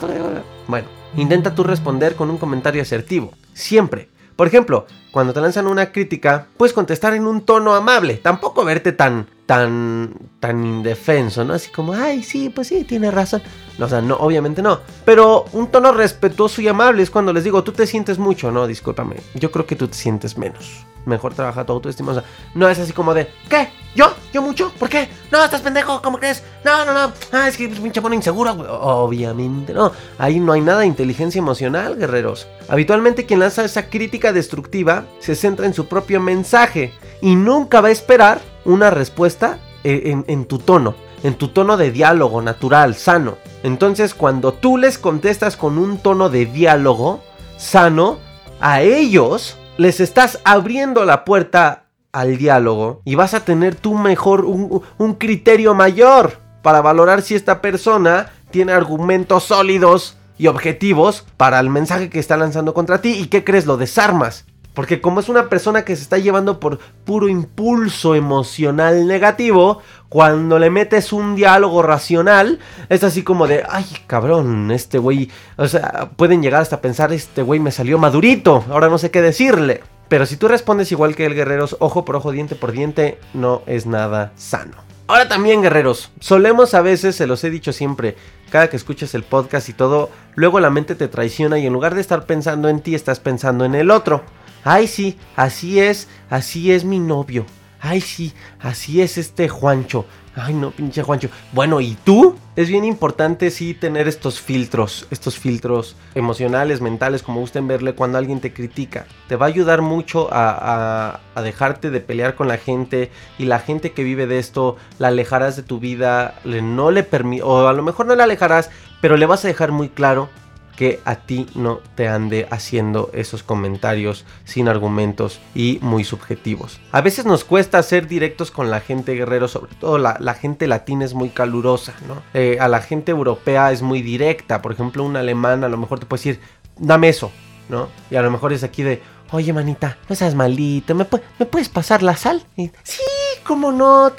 Bueno, intenta tú responder con un comentario asertivo. Siempre. Por ejemplo, cuando te lanzan una crítica, puedes contestar en un tono amable. Tampoco verte tan, tan, tan indefenso, ¿no? Así como, ay, sí, pues sí, tiene razón. No, o sea, no, obviamente no. Pero un tono respetuoso y amable es cuando les digo, tú te sientes mucho, no, discúlpame. Yo creo que tú te sientes menos. Mejor trabaja tu autoestima. O sea, no es así como de, ¿qué? ¿Yo? ¿Yo mucho? ¿Por qué? No, estás pendejo, ¿cómo crees? No, no, no. Ah, es que es pinche mono inseguro. Obviamente no. Ahí no hay nada de inteligencia emocional, guerreros. Habitualmente quien lanza esa crítica destructiva se centra en su propio mensaje y nunca va a esperar una respuesta eh, en, tu tono, en tu tono de diálogo natural, sano. Entonces, cuando tú les contestas con un tono de diálogo sano, a ellos les estás abriendo la puerta al diálogo y vas a tener tú mejor un, un criterio mayor para valorar si esta persona tiene argumentos sólidos y objetivos para el mensaje que está lanzando contra ti y qué crees lo desarmas Porque como es una persona que se está llevando por puro impulso emocional negativo, cuando le metes un diálogo racional, es así como de, ay cabrón, este güey, o sea, pueden llegar hasta pensar, este güey me salió madurito, ahora no sé qué decirle. Pero si tú respondes igual que el guerreros, ojo por ojo, diente por diente, no es nada sano. Ahora también, guerreros, solemos a veces, se los he dicho siempre, cada que escuches el podcast y todo, luego la mente te traiciona y en lugar de estar pensando en ti, estás pensando en el otro. Ay, sí, así es, así es mi novio. Ay, sí, así es este Juancho. Ay, no, pinche Juancho. Bueno, ¿y tú? Es bien importante, sí, tener estos filtros, estos filtros emocionales, mentales, como gusten verle cuando alguien te critica. Te va a ayudar mucho a, a dejarte de pelear con la gente y la gente que vive de esto, la alejarás de tu vida, no le permi o a lo mejor no la alejarás, pero le vas a dejar muy claro que a ti no te ande haciendo esos comentarios sin argumentos y muy subjetivos. A veces nos cuesta ser directos con la gente guerrero, sobre todo la, gente latina es muy calurosa, ¿no? Eh, a la gente europea es muy directa, por ejemplo un alemán a lo mejor te puede decir, dame eso, ¿no? Y a lo mejor es aquí de, oye manita, no seas malito, ¿me, puedes pasar la sal? sí, cómo no,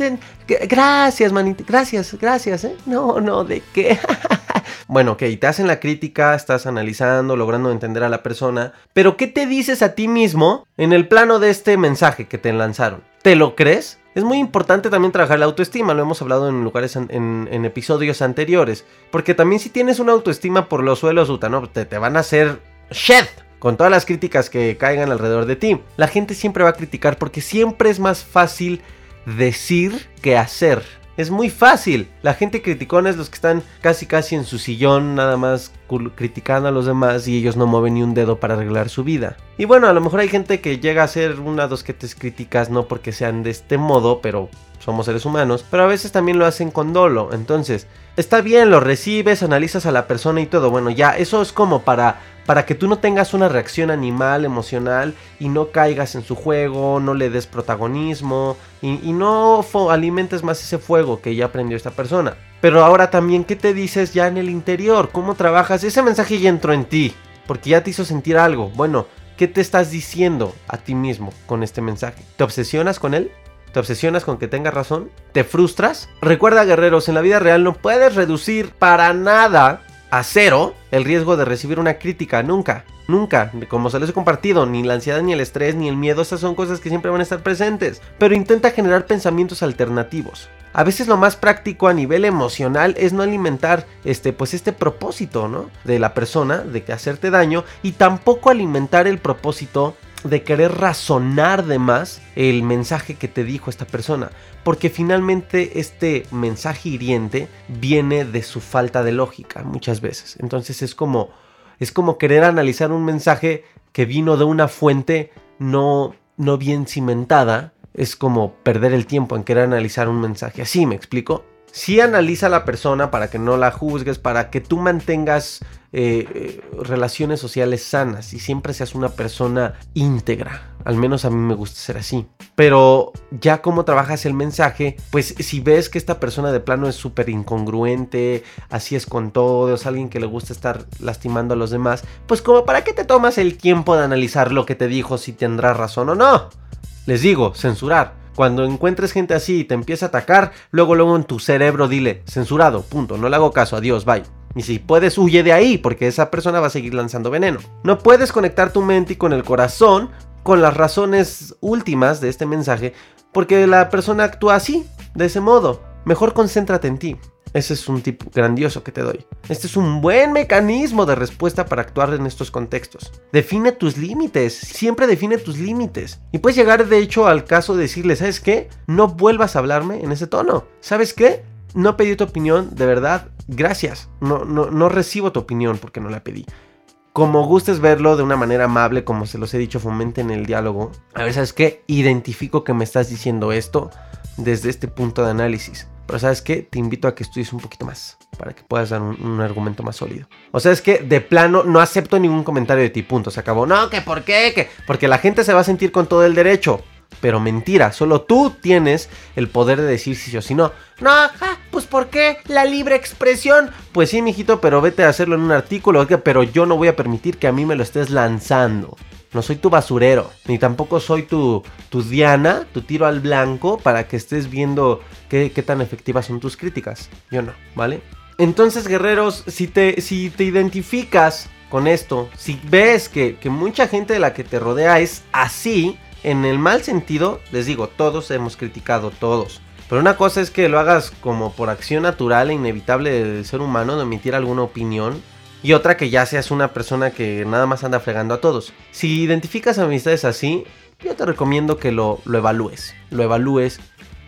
gracias manita, gracias, gracias, ¿eh? No, no, ¿de qué? Bueno, ok, te hacen la crítica, estás analizando, logrando entender a la persona, pero ¿qué te dices a ti mismo en el plano de este mensaje que te lanzaron? ¿Te lo crees? Es muy importante también trabajar la autoestima, lo hemos hablado en lugares en, episodios anteriores, porque también si tienes una autoestima por los suelos, ¿no? te, te van a hacer shed con todas las críticas que caigan alrededor de ti. La gente siempre va a criticar porque siempre es más fácil decir que hacer. Es muy fácil. La gente criticona es los que están casi casi en su sillón nada más criticando a los demás y ellos no mueven ni un dedo para arreglar su vida. Y bueno, a lo mejor hay gente que llega a ser una dos que te críticas no porque sean de este modo, pero somos seres humanos, pero a veces también lo hacen con dolo. Entonces, está bien, lo recibes, analizas a la persona y todo. Bueno, ya eso es como para para que tú no tengas una reacción animal, emocional y no caigas en su juego, no le des protagonismo y, no alimentes más ese fuego que ya aprendió esta persona. Pero ahora también, ¿qué te dices ya en el interior? ¿Cómo trabajas? Ese mensaje ya entró en ti, porque ya te hizo sentir algo. Bueno, ¿qué te estás diciendo a ti mismo con este mensaje? ¿Te obsesionas con él? ¿Te obsesionas con que tengas razón? ¿Te frustras? Recuerda, guerreros, en la vida real no puedes reducir para nada a cero el riesgo de recibir una crítica, nunca, nunca, como se les he compartido, ni la ansiedad, ni el estrés, ni el miedo, esas son cosas que siempre van a estar presentes, pero intenta generar pensamientos alternativos. A veces lo más práctico a nivel emocional es no alimentar este pues este propósito, ¿no? de la persona de que hacerte daño y tampoco alimentar el propósito de querer razonar de más el mensaje que te dijo esta persona. Porque finalmente este mensaje hiriente viene de su falta de lógica muchas veces. Entonces es como, es como querer analizar un mensaje que vino de una fuente no, no bien cimentada. Es como perder el tiempo en querer analizar un mensaje. Así me explico. Si analiza a la persona para que no la juzgues, para que tú mantengas eh, eh, relaciones sociales sanas y siempre seas una persona íntegra. Al menos a mí me gusta ser así. Pero ya como trabajas el mensaje, pues si ves que esta persona de plano es súper incongruente, así es con todo, es alguien que le gusta estar lastimando a los demás, pues como para qué te tomas el tiempo de analizar lo que te dijo, si tendrá razón o no. Les digo, censurar. Cuando encuentres gente así y te empieza a atacar, luego luego en tu cerebro dile, censurado, punto, no le hago caso, adiós, bye. Y si puedes, huye de ahí, porque esa persona va a seguir lanzando veneno. No puedes conectar tu mente con el corazón con las razones últimas de este mensaje, porque la persona actúa así, de ese modo. Mejor concéntrate en ti. Ese es un tipo grandioso que te doy. Este es un buen mecanismo de respuesta para actuar en estos contextos. Define tus límites, siempre define tus límites. Y puedes llegar de hecho al caso de decirle, ¿sabes qué? No vuelvas a hablarme en ese tono. ¿Sabes qué? No pedí tu opinión, de verdad, gracias. No, no, no recibo tu opinión porque no la pedí. Como gustes verlo de una manera amable, como se los he dicho, fomenten el diálogo. A ver, ¿sabes qué? Identifico que me estás diciendo esto desde este punto de análisis. Pero ¿sabes qué? Te invito a que estudies un poquito más para que puedas dar un, argumento más sólido. O sea, es que de plano no acepto ningún comentario de ti, punto. Se acabó. No, que por qué, que porque la gente se va a sentir con todo el derecho pero mentira, solo tú tienes el poder de decir si sí o si no. No, pues ¿por qué? La libre expresión. Pues sí, mijito, pero vete a hacerlo en un artículo, pero yo no voy a permitir que a mí me lo estés lanzando. No soy tu basurero, ni tampoco soy tu, tu Diana, tu tiro al blanco para que estés viendo qué, qué tan efectivas son tus críticas. Yo no, ¿vale? Entonces, guerreros, si te, si te identificas con esto, si ves que, que mucha gente de la que te rodea es así, en el mal sentido, les digo, todos hemos criticado, todos. Pero una cosa es que lo hagas como por acción natural e inevitable del ser humano de emitir alguna opinión. Y otra que ya seas una persona que nada más anda fregando a todos. Si identificas amistades así, yo te recomiendo que lo, lo evalúes. Lo evalúes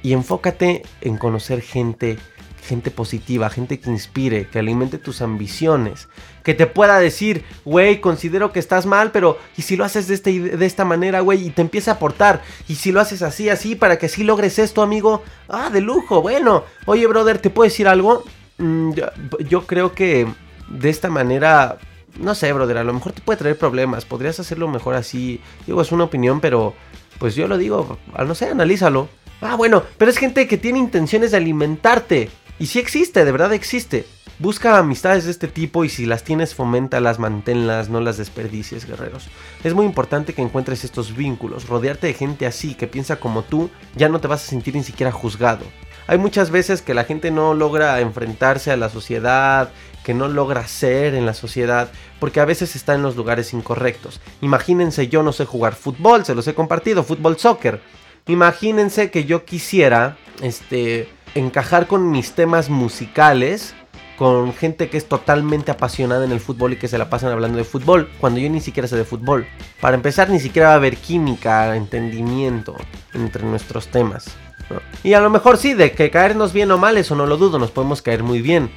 y enfócate en conocer gente gente positiva, gente que inspire, que alimente tus ambiciones, que te pueda decir, güey, considero que estás mal, pero ¿y si lo haces de, este, de esta manera, güey? Y te empieza a aportar, y si lo haces así, así, para que así logres esto, amigo, ah, de lujo, bueno, oye, brother, ¿te puedo decir algo? Mm, yo, yo creo que de esta manera no sé, brother, a lo mejor te puede traer problemas. Podrías hacerlo mejor así. Digo, es una opinión, pero pues yo lo digo, no sé, analízalo. Ah, bueno, pero es gente que tiene intenciones de alimentarte. Y si existe, de verdad existe. Busca amistades de este tipo y si las tienes, foméntalas, manténlas, no las desperdicies, guerreros. Es muy importante que encuentres estos vínculos. Rodearte de gente así, que piensa como tú, ya no te vas a sentir ni siquiera juzgado. Hay muchas veces que la gente no logra enfrentarse a la sociedad, que no logra ser en la sociedad, porque a veces está en los lugares incorrectos. Imagínense, yo no sé jugar fútbol, se los he compartido, fútbol, soccer. Imagínense que yo quisiera, este, encajar con mis temas musicales con gente que es totalmente apasionada en el fútbol y que se la pasan hablando de fútbol, cuando yo ni siquiera sé de fútbol. Para empezar, ni siquiera va a haber química, entendimiento entre nuestros temas. Y a lo mejor sí, de que caernos bien o mal, eso no lo dudo, nos podemos caer muy bien.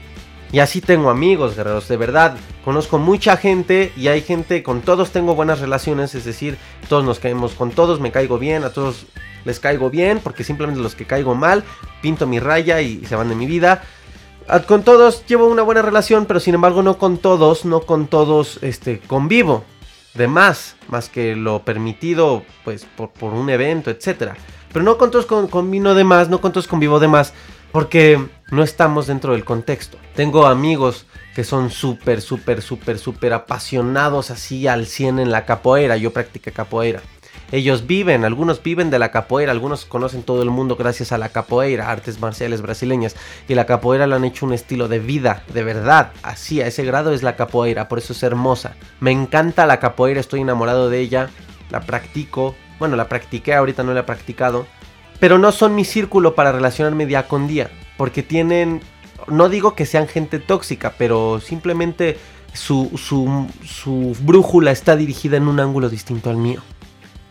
Y así tengo amigos, guerreros, de verdad. Conozco mucha gente y hay gente, con todos tengo buenas relaciones, es decir, todos nos caemos, con todos me caigo bien, a todos les caigo bien, porque simplemente los que caigo mal, pinto mi raya y se van de mi vida. Ah, con todos llevo una buena relación, pero sin embargo no con todos, no con todos este, convivo. De más, más que lo permitido, pues, por, por un evento, etc. Pero no con todos con, convino de más, no con todos convivo de más, porque no estamos dentro del contexto. Tengo amigos que son súper, súper, súper, súper apasionados así al 100 en la capoeira. Yo practiqué capoeira. Ellos viven, algunos viven de la capoeira, algunos conocen todo el mundo gracias a la capoeira, artes marciales brasileñas. Y la capoeira le han hecho un estilo de vida, de verdad. Así, a ese grado es la capoeira, por eso es hermosa. Me encanta la capoeira, estoy enamorado de ella, la practico. Bueno, la practiqué, ahorita no la he practicado. Pero no son mi círculo para relacionarme día con día. Porque tienen, no digo que sean gente tóxica, pero simplemente su, su, su brújula está dirigida en un ángulo distinto al mío.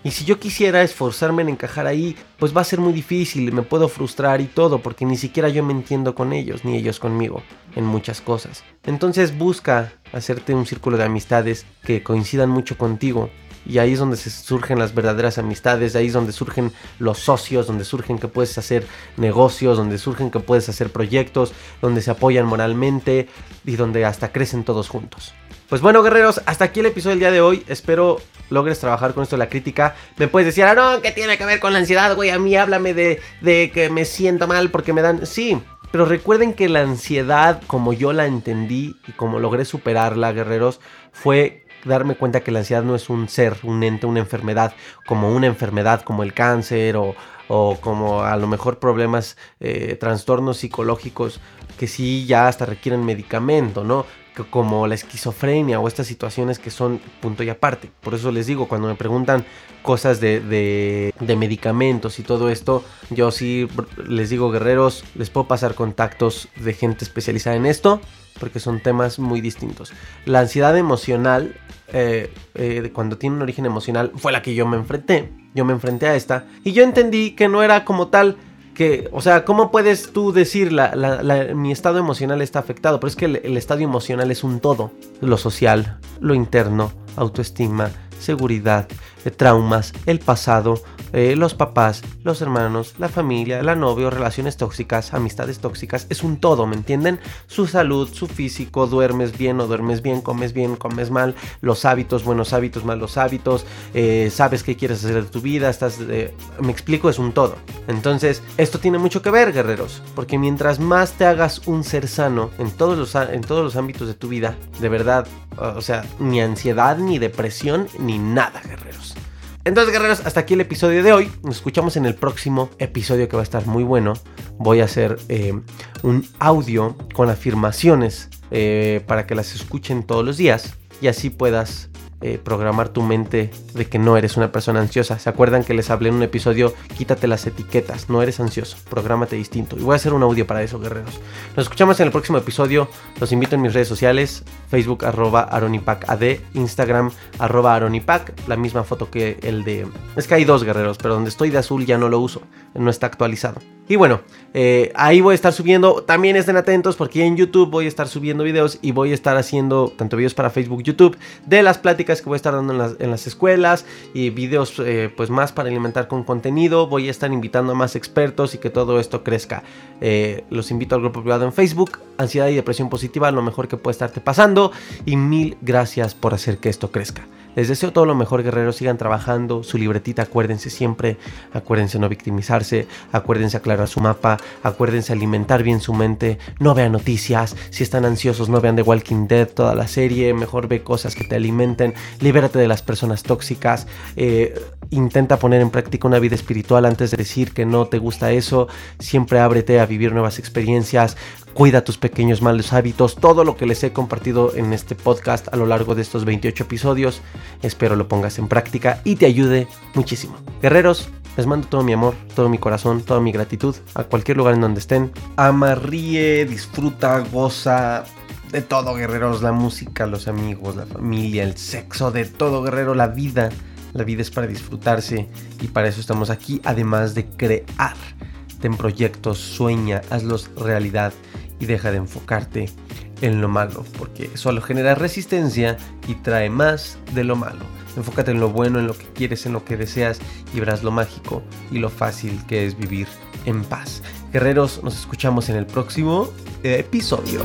Y si yo quisiera esforzarme en encajar ahí, pues va a ser muy difícil, me puedo frustrar y todo, porque ni siquiera yo me entiendo con ellos, ni ellos conmigo, en muchas cosas. Entonces busca hacerte un círculo de amistades que coincidan mucho contigo. Y ahí es donde se surgen las verdaderas amistades, ahí es donde surgen los socios, donde surgen que puedes hacer negocios, donde surgen que puedes hacer proyectos, donde se apoyan moralmente y donde hasta crecen todos juntos. Pues bueno, guerreros, hasta aquí el episodio del día de hoy. Espero logres trabajar con esto de la crítica. Me puedes decir, ah, no, ¿qué tiene que ver con la ansiedad, güey? A mí háblame de, de que me siento mal porque me dan. Sí, pero recuerden que la ansiedad, como yo la entendí y como logré superarla, guerreros, fue darme cuenta que la ansiedad no es un ser, un ente, una enfermedad, como una enfermedad como el cáncer o, o como a lo mejor problemas, eh, trastornos psicológicos que sí ya hasta requieren medicamento, ¿no? como la esquizofrenia o estas situaciones que son punto y aparte. Por eso les digo, cuando me preguntan cosas de, de, medicamentos y todo esto, yo sí les digo, guerreros, les puedo pasar contactos de gente especializada en esto, porque son temas muy distintos. La ansiedad emocional, eh, eh, cuando tiene un origen emocional, fue la que yo me enfrenté. Yo me enfrenté a esta y yo entendí que no era como tal que, o sea, ¿cómo puedes tú decir la, mi estado emocional está afectado? Pero es que el, el estado emocional es un todo. Lo social, lo interno, autoestima, seguridad, traumas, el pasado, eh, los papás, los hermanos, la familia, la novia, relaciones tóxicas, amistades tóxicas, es un todo, ¿me entienden? Su salud, su físico, duermes bien o duermes bien, comes bien, comes mal, los hábitos, buenos hábitos, malos hábitos, eh, sabes qué quieres hacer de tu vida, estás, me explico, es un todo. Entonces, esto tiene mucho que ver, guerreros, porque mientras más te hagas un ser sano en todos los, en todos los ámbitos de tu vida, de verdad, o sea, ni ansiedad, ni depresión, ni nada, guerreros. Entonces, guerreros, hasta aquí el episodio de hoy. Nos escuchamos en el próximo episodio que va a estar muy bueno. Voy a hacer eh, un audio con afirmaciones eh, para que las escuchen todos los días y así puedas eh, programar tu mente de que no eres una persona ansiosa. ¿Se acuerdan que les hablé en un episodio? Quítate las etiquetas, no eres ansioso, prográmate distinto. Y voy a hacer un audio para eso, guerreros. Nos escuchamos en el próximo episodio. Los invito en mis redes sociales, Facebook arroba aronipacad, Instagram arroba aronipac, la misma foto que el de... Es que hay dos guerreros, pero donde estoy de azul ya no lo uso, no está actualizado. Y bueno, eh, ahí voy a estar subiendo, también estén atentos porque en YouTube voy a estar subiendo videos y voy a estar haciendo tanto videos para Facebook, YouTube, de las pláticas que voy a estar dando en las, escuelas y videos eh, pues más para alimentar con contenido. Voy a estar invitando a más expertos y que todo esto crezca. Eh, los invito al grupo privado en Facebook, Ansiedad y Depresión Positiva, lo mejor que puede estarte pasando y mil gracias por hacer que esto crezca. Les deseo todo lo mejor, guerreros. Sigan trabajando. Su libretita, acuérdense siempre. Acuérdense no victimizarse. Acuérdense aclarar su mapa. Acuérdense alimentar bien su mente. No vean noticias. Si están ansiosos, no vean The Walking Dead, toda la serie. Mejor ve cosas que te alimenten. Libérate de las personas tóxicas. Eh, intenta poner en práctica una vida espiritual antes de decir que no te gusta eso. Siempre ábrete a vivir nuevas experiencias cuida tus pequeños malos hábitos, todo lo que les he compartido en este podcast a lo largo de estos 28 episodios. Espero lo pongas en práctica y te ayude muchísimo. Guerreros, les mando todo mi amor, todo mi corazón, toda mi gratitud a cualquier lugar en donde estén. Ama, ríe, disfruta, goza. De todo, guerreros, la música, los amigos, la familia, el sexo, de todo, guerrero, la vida. La vida es para disfrutarse y para eso estamos aquí, además de crear. Ten proyectos, sueña, hazlos realidad y deja de enfocarte en lo malo, porque solo genera resistencia y trae más de lo malo. Enfócate en lo bueno, en lo que quieres, en lo que deseas y verás lo mágico y lo fácil que es vivir en paz. Guerreros, nos escuchamos en el próximo episodio.